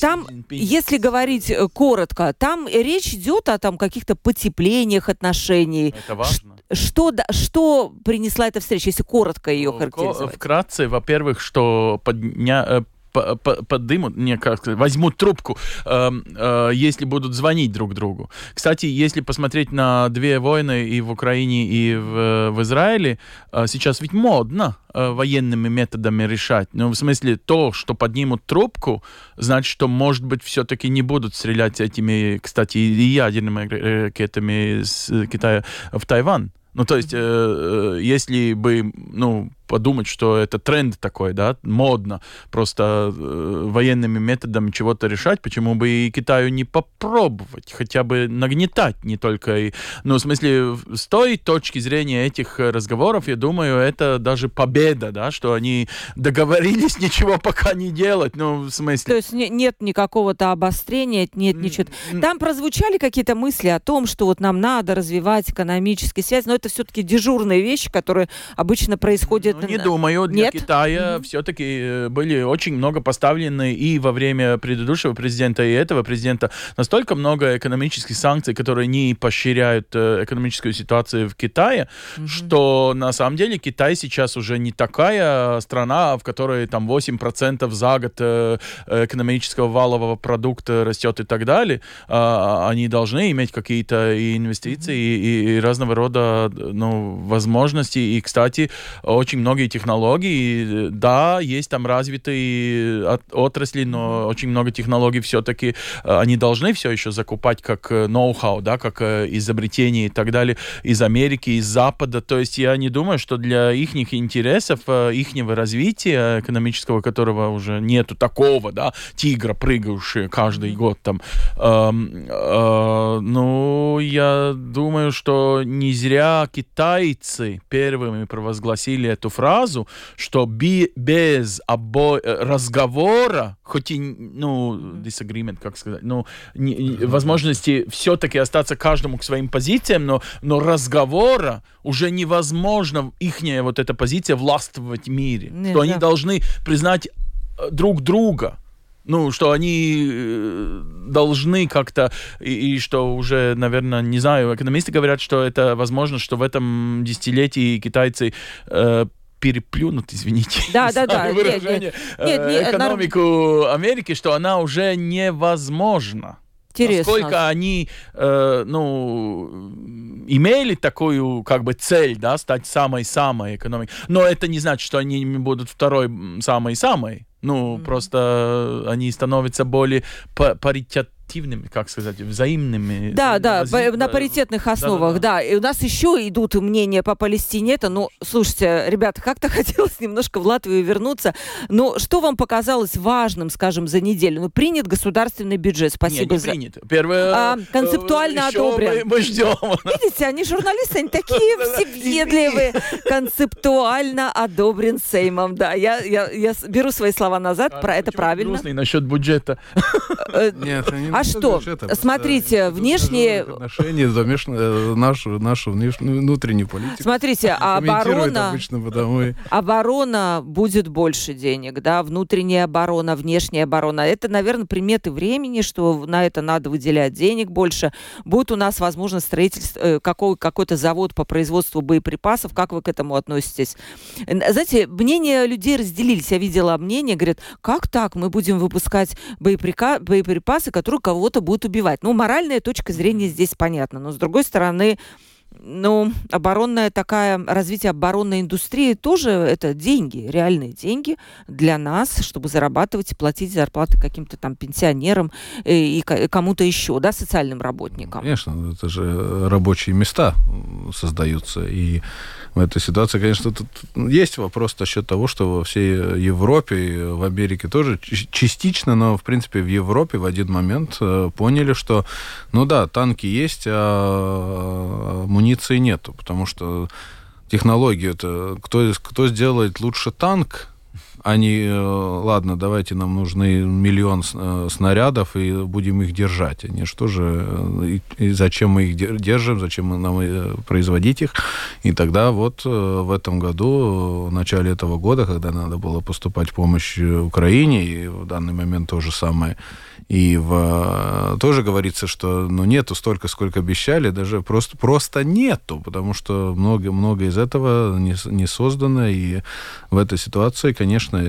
Там, если говорить э, коротко, там речь идет о там каких-то потеплениях отношений. Это важно. Что, что принесла эта встреча, если коротко ее характеризовать? Вкратце, во-первых, что подня подымут, не как сказать, возьмут трубку, э, э, если будут звонить друг другу. Кстати, если посмотреть на две войны и в Украине, и в, в Израиле, э, сейчас ведь модно э, военными методами решать. Ну, в смысле, то, что поднимут трубку, значит, что, может быть, все-таки не будут стрелять этими, кстати, и ядерными ракетами с Китая в Тайвань. Ну, то есть, э, э, если бы, ну, подумать, что это тренд такой, да, модно, просто э, военными методами чего-то решать, почему бы и Китаю не попробовать, хотя бы нагнетать не только... И, ну, в смысле, с той точки зрения этих разговоров, я думаю, это даже победа, да, что они договорились ничего пока не делать, ну, в смысле... То есть не, нет никакого-то обострения, нет ничего... Там прозвучали какие-то мысли о том, что вот нам надо развивать экономические связи, но это все-таки дежурные вещи, которые обычно происходят ну, не думаю. Для Нет? Китая mm-hmm. все-таки э, были очень много поставлены и во время предыдущего президента, и этого президента настолько много экономических санкций, которые не поощряют э, экономическую ситуацию в Китае, mm-hmm. что на самом деле Китай сейчас уже не такая страна, в которой там 8% за год э, экономического валового продукта растет и так далее. А, они должны иметь какие-то и инвестиции, mm-hmm. и, и разного рода ну, возможности. И, кстати, очень много многие технологии. Да, есть там развитые отрасли, но очень много технологий все-таки э, они должны все еще закупать как э, ноу-хау, да, как э, изобретение и так далее из Америки, из Запада. То есть я не думаю, что для их интересов, их развития экономического, которого уже нету такого, да, тигра, прыгающего каждый год там. Э, э, ну, я думаю, что не зря китайцы первыми провозгласили эту фразу, что би, без обо... Э, разговора, хоть и, ну, disagreement, как сказать, ну, не, возможности все-таки остаться каждому к своим позициям, но, но разговора уже невозможно, ихняя вот эта позиция властвовать в мире. Не, что да. они должны признать друг друга ну, что они э, должны как-то, и, и что уже, наверное, не знаю, экономисты говорят, что это возможно, что в этом десятилетии китайцы э, переплюнут, извините, да, да, да, выражение, нет, нет, нет, экономику нар... Америки, что она уже невозможна. Интересно. Насколько они, э, ну, имели такую, как бы, цель, да, стать самой-самой экономикой. Но это не значит, что они будут второй самой-самой. Ну, mm-hmm. просто они становятся более паритет активными, как сказать, взаимными. Да, да, вози... на паритетных основах, да, да, да. И у нас еще идут мнения по Палестине. Это, ну, слушайте, ребята, как-то хотелось немножко в Латвию вернуться. Но что вам показалось важным, скажем, за неделю? Ну, принят государственный бюджет, спасибо Нет, не за... принят. Первое, а, концептуально одобрен. Мы, мы ждем. Видите, они журналисты, они такие все въедливые. Концептуально одобрен Сеймом, да. Я, я, я беру свои слова назад, а, про это правильно. Грустный насчет бюджета. Э, Нет, а что? Это, Смотрите, внешние... Отношения, замешаны, нашу, нашу внутреннюю политику. Смотрите, оборона... Обычно, потому... Оборона будет больше денег, да, внутренняя оборона, внешняя оборона. Это, наверное, приметы времени, что на это надо выделять денег больше. Будет у нас, возможно, строительство, э, какой, какой-то завод по производству боеприпасов. Как вы к этому относитесь? Знаете, мнения людей разделились. Я видела мнение, говорят, как так? Мы будем выпускать боеприпасы, которые кого-то будут убивать. Ну, моральная точка зрения здесь понятна. Но, с другой стороны, ну, оборонная такая, развитие оборонной индустрии тоже это деньги, реальные деньги для нас, чтобы зарабатывать и платить зарплаты каким-то там пенсионерам э, и, и кому-то еще, да, социальным работникам. Конечно, это же рабочие места создаются, и в этой ситуации, конечно, тут есть вопрос насчет того, что во всей Европе, в Америке тоже частично, но, в принципе, в Европе в один момент э, поняли, что, ну да, танки есть, а амуниции нету, потому что технологию это кто, кто сделает лучше танк, они, э, ладно, давайте нам нужны миллион э, снарядов и будем их держать. Они что же, э, и, зачем мы их держим, зачем мы нам производить их? И тогда вот в этом году, в начале этого года, когда надо было поступать помощь Украине, и в данный момент то же самое, и в, тоже говорится, что ну, нету столько, сколько обещали, даже просто, просто нету, потому что много, много из этого не, не создано. И в этой ситуации, конечно,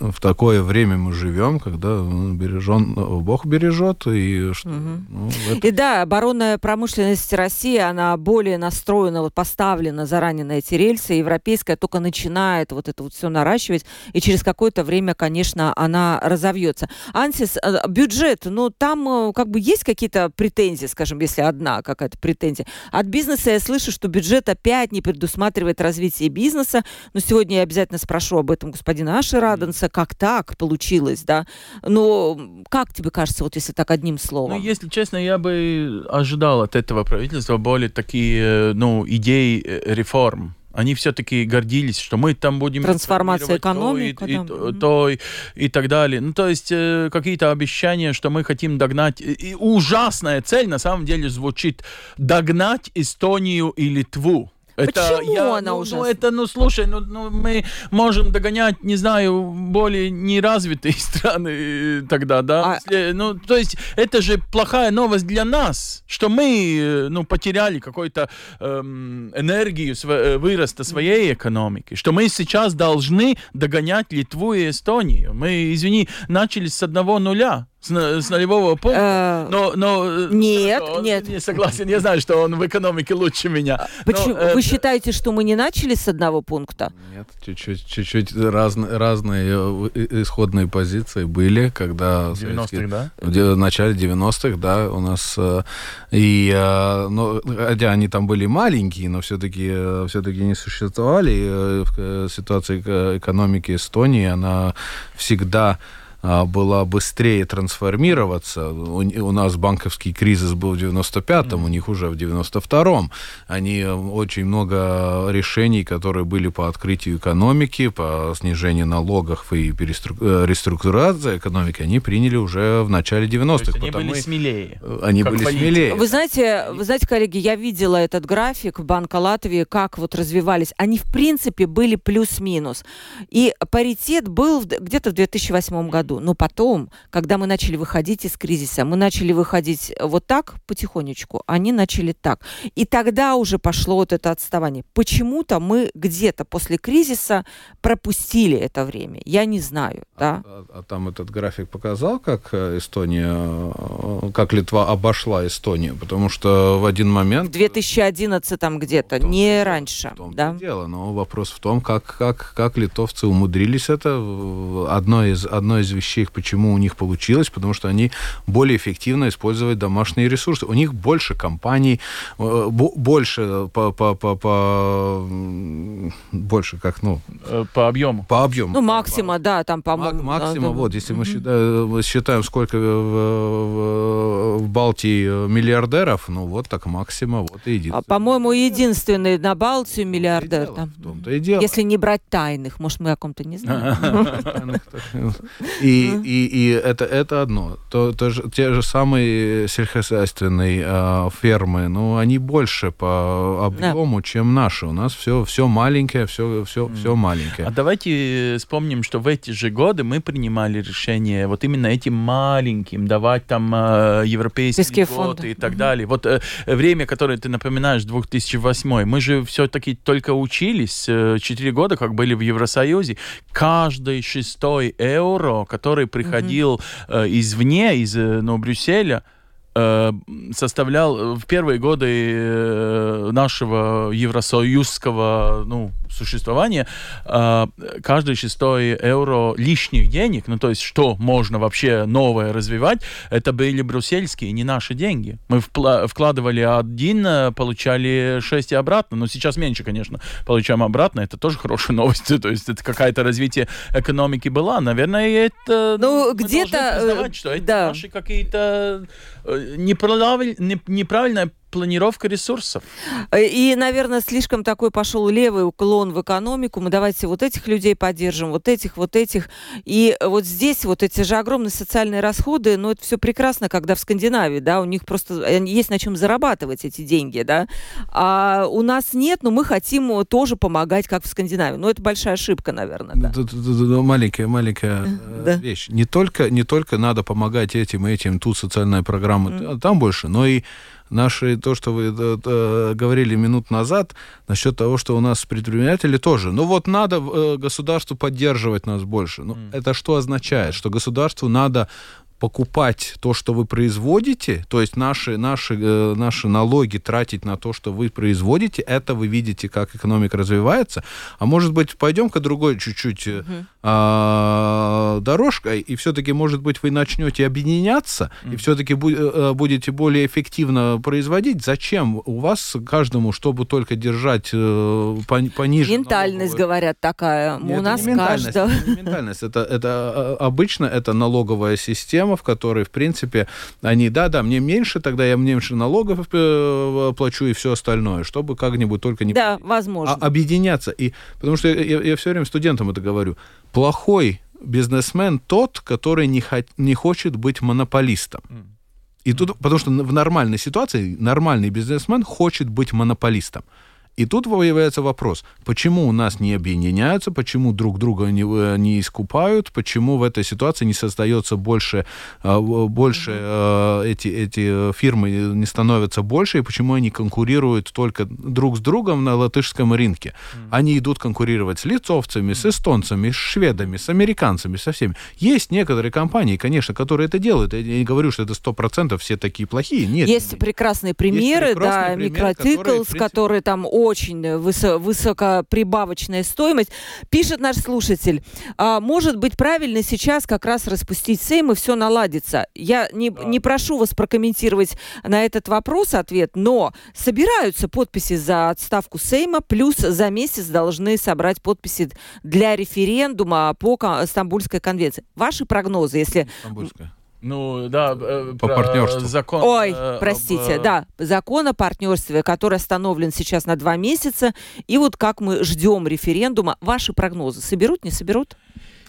в такое время мы живем, когда ну, бережен, Бог бережет. И, что, угу. ну, это... и да, оборонная промышленность России, она более настроена, вот поставлена заранее на эти рельсы. Европейская только начинает вот это вот все наращивать, и через какое-то время, конечно, она разовьется. Ансис, э, бюджет, ну, там э, как бы есть какие-то претензии, скажем, если одна какая-то претензия. От бизнеса я слышу, что бюджет опять не предусматривает развитие бизнеса. Но сегодня я обязательно спрошу об этом господина Аши Раденса, как так получилось, да? Но как тебе кажется, вот если так одним словом? Ну, если честно, я бы ожидал от этого правительства более такие, э, ну, идеи э, реформ они все-таки гордились, что мы там будем... Трансформация экономики. То, и, и, то, то и, и так далее. Ну, то есть э, какие-то обещания, что мы хотим догнать. И, и ужасная цель на самом деле звучит догнать Эстонию и Литву. Это Почему я, она ну, уже? Ну, это, ну, слушай, ну, ну, мы можем догонять, не знаю, более неразвитые страны тогда, да? А... Ну, то есть, это же плохая новость для нас, что мы, ну, потеряли какую-то эм, энергию св- выроста своей экономики, что мы сейчас должны догонять Литву и Эстонию. Мы, извини, начали с одного нуля с, с нулевого пункта. Э, но, но э, нет, нет. Не согласен. Я знаю, что он в экономике лучше меня. А почему? Но, Вы э, считаете, что мы не начали с одного пункта? Нет, чуть-чуть, чуть-чуть разные, разные исходные позиции были, когда... 90-х, да? В начале 90-х, да, у нас... И, ну, хотя они там были маленькие, но все-таки все-таки не существовали. Ситуация экономики Эстонии, она всегда была быстрее трансформироваться. У, у нас банковский кризис был в 95-м, у них уже в 92-м. Они э, очень много решений, которые были по открытию экономики, по снижению налогов и э, реструктурации экономики, они приняли уже в начале 90-х. Они были смелее. Они были политик. смелее. Вы знаете, вы знаете, коллеги, я видела этот график Банка Латвии, как вот развивались. Они, в принципе, были плюс-минус. И паритет был где-то в 2008 году. Но потом, когда мы начали выходить из кризиса, мы начали выходить вот так потихонечку, они начали так. И тогда уже пошло вот это отставание. Почему-то мы где-то после кризиса пропустили это время. Я не знаю. Да? А, а, а там этот график показал, как э, Эстония, э, как Литва обошла Эстонию? Потому что в один момент... В 2011 там где-то, не раньше. В том да? дело. Но вопрос в том, как, как, как литовцы умудрились это. Одно из, одно из вещей, почему у них получилось, потому что они более эффективно используют домашние ресурсы. У них больше компаний, э, больше по, по, по, по больше как, ну... Э, по объему. По объему. Ну, максима, да, там, по-моему. Максима, да, вот, если мы считаем, считаем, сколько в, в, в Балтии миллиардеров, ну, вот так максима, вот и единственный. А, по-моему, единственный на Балтию миллиардер. В том-то и дело. Если не брать тайных, может, мы о ком-то не знаем. И, и, и это, это одно. То, то же, те же самые сельскохозяйственные э, фермы, ну, они больше по объему, да. чем наши. У нас все, все маленькое, все, все, mm. все маленькое. А давайте вспомним, что в эти же годы мы принимали решение вот именно этим маленьким давать там э, европейские фонды и так mm-hmm. далее. Вот э, время, которое ты напоминаешь, 2008, мы же все-таки только учились, э, 4 года, как были в Евросоюзе. Каждый шестой евро, который приходил mm-hmm. извне, из э, ну, Брюсселя, э, составлял в первые годы нашего евросоюзского ну, существования э, каждый шестой евро лишних денег, ну то есть что можно вообще новое развивать, это были брюссельские, не наши деньги. Мы вкладывали один, получали шесть и обратно, но сейчас меньше, конечно, получаем обратно, это тоже хорошая новость, то есть это какое-то развитие экономики была, наверное, это ну, где-то что это да. наши какие-то неправильная планировка ресурсов. И, наверное, слишком такой пошел левый уклон в экономику. Мы давайте вот этих людей поддержим, вот этих, вот этих. И вот здесь вот эти же огромные социальные расходы, ну, это все прекрасно, когда в Скандинавии, да, у них просто есть на чем зарабатывать эти деньги, да. А у нас нет, но мы хотим тоже помогать, как в Скандинавии. Ну, это большая ошибка, наверное, да. Маленькая, маленькая э, да. вещь. Не только, не только надо помогать этим и этим, тут социальная программа, mm. там больше, но и наши, то, что вы э, э, говорили минут назад, насчет того, что у нас предприниматели тоже. Ну вот надо э, государству поддерживать нас больше. Ну, mm. это что означает? Что государству надо покупать то, что вы производите, то есть наши, наши, э, наши налоги тратить на то, что вы производите, это вы видите, как экономика развивается. А может быть, пойдем-ка другой чуть-чуть uh-huh. а, дорожкой, и все-таки, может быть, вы начнете объединяться, и все-таки бу- э, будете более эффективно производить. Зачем у вас каждому, чтобы только держать э, пониже? Ментальность, налоговую... говорят, такая. Нет, у нас каждого. Ментальность. Это, это обычно это налоговая система, в которой, в принципе, они, да-да, мне меньше, тогда я меньше налогов э, плачу и все остальное, чтобы как-нибудь только не... Да, возможно. А, объединяться. И, потому что я, я все время студентам это говорю. Плохой бизнесмен тот, который не, хо- не хочет быть монополистом. И тут, потому что в нормальной ситуации нормальный бизнесмен хочет быть монополистом. И тут появляется вопрос, почему у нас не объединяются, почему друг друга не, э, не искупают, почему в этой ситуации не создается больше, э, больше mm-hmm. эти, эти фирмы не становятся больше, и почему они конкурируют только друг с другом на латышском рынке. Они идут конкурировать с лицовцами, с эстонцами, с шведами, с американцами, со всеми. Есть некоторые компании, конечно, которые это делают. Я не говорю, что это сто процентов все такие плохие. Нет. Есть прекрасные примеры, Есть прекрасные да, примеры, Микротиклс, который, который там очень высо- высокоприбавочная стоимость. Пишет наш слушатель, а, может быть правильно сейчас как раз распустить Сейм и все наладится. Я не, Да. не прошу вас прокомментировать на этот вопрос ответ, но собираются подписи за отставку Сейма, плюс за месяц должны собрать подписи для референдума по Стамбульской конвенции. Ваши прогнозы, если... Стамбульская. Ну, да. э, По про партнерству. Закон, Ой, э, простите, об, э, да, закон о партнерстве, который остановлен сейчас на два месяца, и вот как мы ждем референдума, ваши прогнозы соберут, не соберут?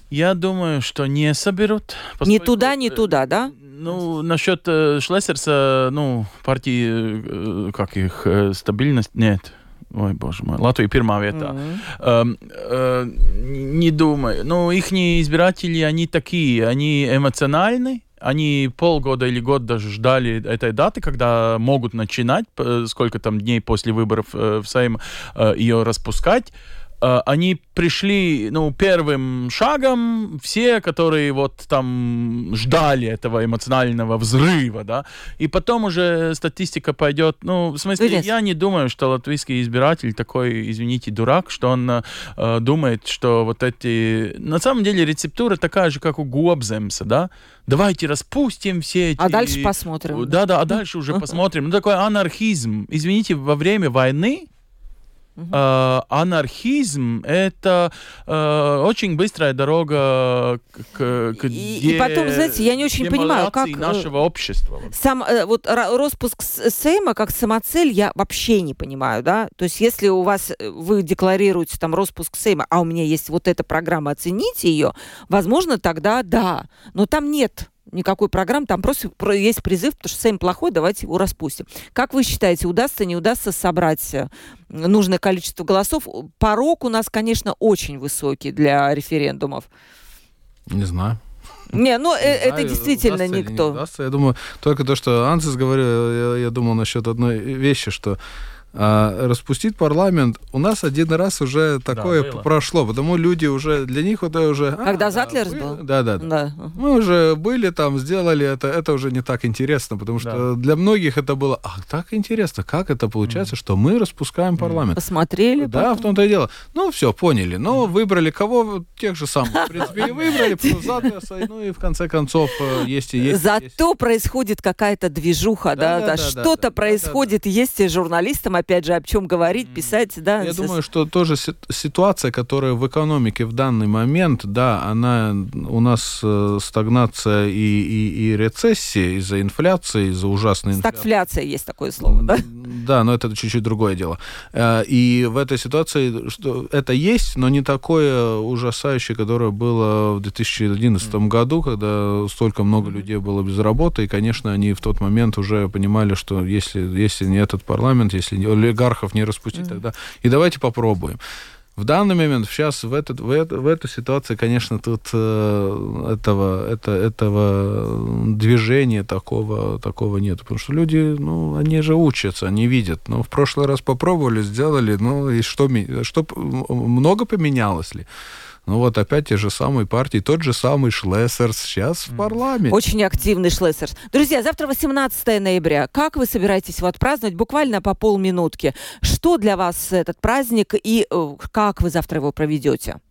Я думаю, что не соберут. Ни поскольку, туда, ни э, туда, да? Ну, насчет э, Шлессерса, ну, партии, э, как их, э, стабильность, нет. Ой, боже мой. Латвия первая вета. Мгм. Эм, э, не думаю. Ну, их избиратели, они такие, они эмоциональны. Они полгода или год даже ждали этой даты, когда могут начинать, э, сколько там дней после выборов э, в Сейм, э, ее распускать. Э, Они пришли, ну, первым шагом, все, которые вот там ждали этого эмоционального взрыва, да, и потом уже статистика пойдет, ну, в смысле, Ильяс. я не думаю, что латвийский избиратель такой, извините, дурак, что он э, думает, что вот эти... На самом деле рецептура такая же, как у Гуабземса, да? Давайте распустим все эти... А дальше посмотрим. Да-да, а дальше уже посмотрим. Ну, такой анархизм. Извините, во время войны э, анархизм это э, очень быстрая дорога к, к И- и потом, знаете, я не очень понимаю, как, э, нашего общества. Сам э, вот ра- распуск Сейма как самоцель я вообще не понимаю, да? То есть если у вас э, вы декларируете там распуск Сейма, а у меня есть вот эта программа, оцените ее, возможно, тогда да. Но там нет никакой программы, там просто про- есть призыв, потому что Сейм плохой, давайте его распустим. Как вы считаете, удастся, не удастся собрать э, нужное количество голосов? Порог у нас, конечно, очень высокий для референдумов. Не знаю. Не, ну э, Не это знаю, действительно удастся или не никто. удастся. Я думаю, только то, что Ансис говорил, я, я думал насчет одной вещи, что а, распустить парламент у нас один раз уже такое было. прошло, потому люди уже для них это уже. а, Когда да, Затлерс вы- был? Да, да, да. Да. Мы уже были там, сделали это, это уже не так интересно, потому что для многих это было, а так интересно, как это получается, что мы распускаем парламент. Посмотрели. Да, потом. в том-то и дело. Ну, все, поняли. Но выбрали кого? Тех же самых. В принципе, и выбрали. Затлерса, ну и в конце концов э, есть и есть. Зато происходит какая-то движуха, да, Да, да, да, да, что-то да, да, происходит, есть и журналистам, опять же, о чем говорить, писать, да. Я думаю, что тоже си- ситуация, которая в экономике в данный момент, да, она у нас э, стагнация и, и, и рецессия из-за инфляции, из-за ужасной инфляции. Стагфляция есть такое слово, да? Да, но это чуть-чуть другое дело. Э, И в этой ситуации что это есть, но не такое ужасающее, которое было в 2011 году, когда столько много людей было без работы, и, конечно, они в тот момент уже понимали, что если, если не этот парламент, если не- олигархов не распустить, тогда и давайте попробуем. В данный момент, сейчас, в, этот, в, это- в этой ситуации, конечно, тут э, этого, это, этого движения такого, такого нет. Потому что люди, ну, они же учатся, они видят. Ну, в прошлый раз попробовали, сделали, ну, и что, что много поменялось ли? Ну, вот опять те же самые партии, тот же самый Шлессерс сейчас в парламенте. Очень активный Шлессерс. Друзья, завтра 18 ноября. Как вы собираетесь его отпраздновать? Буквально по полминутки. Что для вас этот праздник и э, как вы завтра его проведете?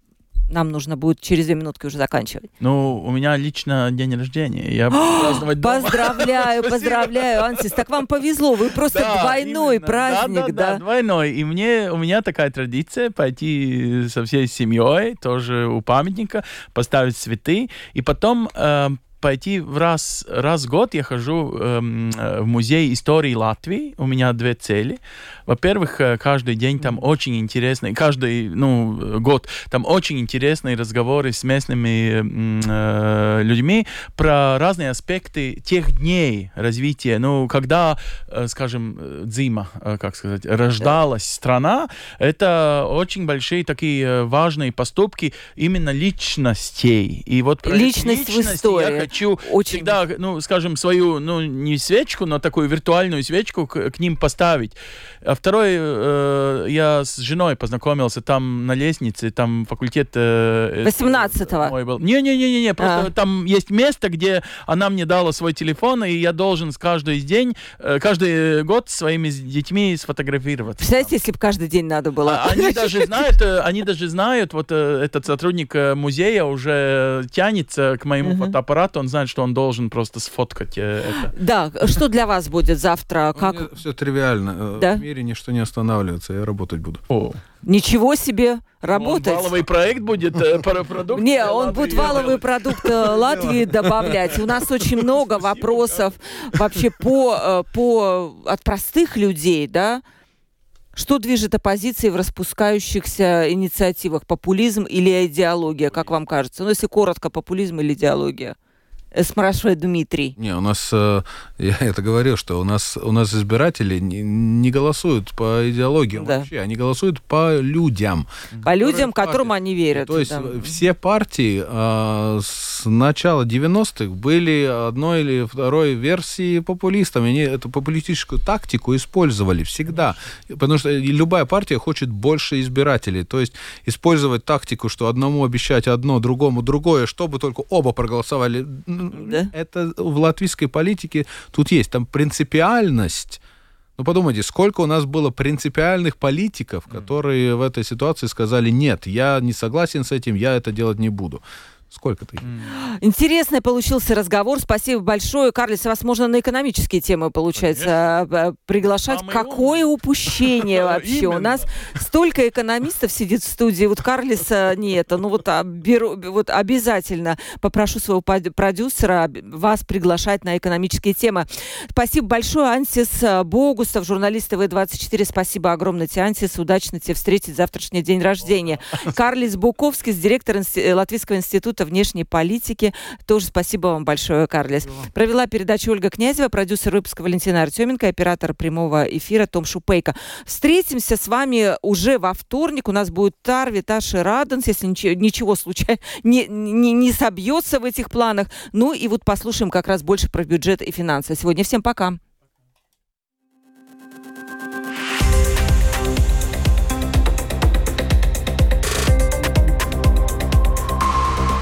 Нам нужно будет через две минутки уже заканчивать. Ну, у меня лично день рождения. Я праздновать дома. Поздравляю, поздравляю, Ансис. Так вам повезло, вы просто Да, двойной именно. праздник, да, да, да? двойной. И мне, у меня такая традиция пойти со всей семьей, тоже у памятника, поставить цветы, и потом э, пойти в раз, раз в год я хожу эм, э, в музей истории Латвии. У меня две цели. Во-первых, э, каждый день там очень интересный, каждый ну, год там очень интересные разговоры с местными э, людьми про разные аспекты тех дней развития. Ну, когда, э, скажем, э, Дзима, э, как сказать, рождалась страна, это очень большие такие э, важные поступки именно личностей. И вот про Личность в истории, я хочу Очень. всегда, ну, скажем, свою, ну, не свечку, но такую виртуальную свечку к, к ним поставить. А второй, э, я с женой познакомился там на лестнице, там факультет... Э, 18-го. мой был. Не-не-не-не, просто А. там есть место, где она мне дала свой телефон, и я должен с каждый день, э, каждый год своими детьми сфотографироваться. Представляете, если бы каждый день надо было. А Они даже знают, э, они даже знают, вот э, этот сотрудник э, музея уже тянется к моему фотоаппарату, он знает, что он должен просто сфоткать э, это. Да, что для вас будет завтра? Как? Все тривиально. Э, Да? В мире ничто не останавливается, я работать буду. О, Ничего себе работать. Валовый проект будет э, про продукт. Не, он будет валовый продукт э, Латвии добавлять. У нас очень много вопросов вообще по, э, по от простых людей, да? Что движет оппозицией в распускающихся инициативах? Популизм или идеология, как вам кажется? Ну, если коротко, популизм или идеология? Э, Спрашивает Дмитрий. Не, у нас, э, я это говорил, что у нас, у нас избиратели не, не голосуют по идеологиям Да. вообще, они голосуют по людям. По людям, партии. которым они верят. То есть да. все партии э, с начала 90-х были одной или второй версии популистами. Они эту популистическую тактику использовали всегда. Потому что любая партия хочет больше избирателей. То есть использовать тактику, что одному обещать одно, другому другое, чтобы только оба проголосовали. Да. Это в латвийской политике тут есть. Там принципиальность ну, подумайте, сколько у нас было принципиальных политиков, которые в этой ситуации сказали, нет, я не согласен с этим, я это делать не буду. Сколько таких? Интересный получился разговор. Спасибо большое. Карлис, вас можно на экономические темы, получается, э, приглашать. Самый Какое упущение вообще. У нас столько экономистов сидит в студии. Вот Карлиса не это. Ну вот, а, беру, вот обязательно попрошу своего продюсера вас приглашать на экономические темы. Спасибо большое, Ансис э, Богусов, журналист ТВ-24. Спасибо огромное тебе, Ансис. Удачно тебе встретить завтрашний день рождения. Карлис Буковский, директор Латвийского института внешней политики. Тоже спасибо вам большое, Карлис. Провела передачу Ольга Князева, продюсер выпуска Валентина Артеменко, оператор прямого эфира Том Шупейко. Встретимся с вами уже во вторник. У нас будет Тар, Виташ и Раденс, если ничего, ничего случайно не, не, не собьется в этих планах. Ну и вот послушаем как раз больше про бюджет и финансы. Сегодня всем пока.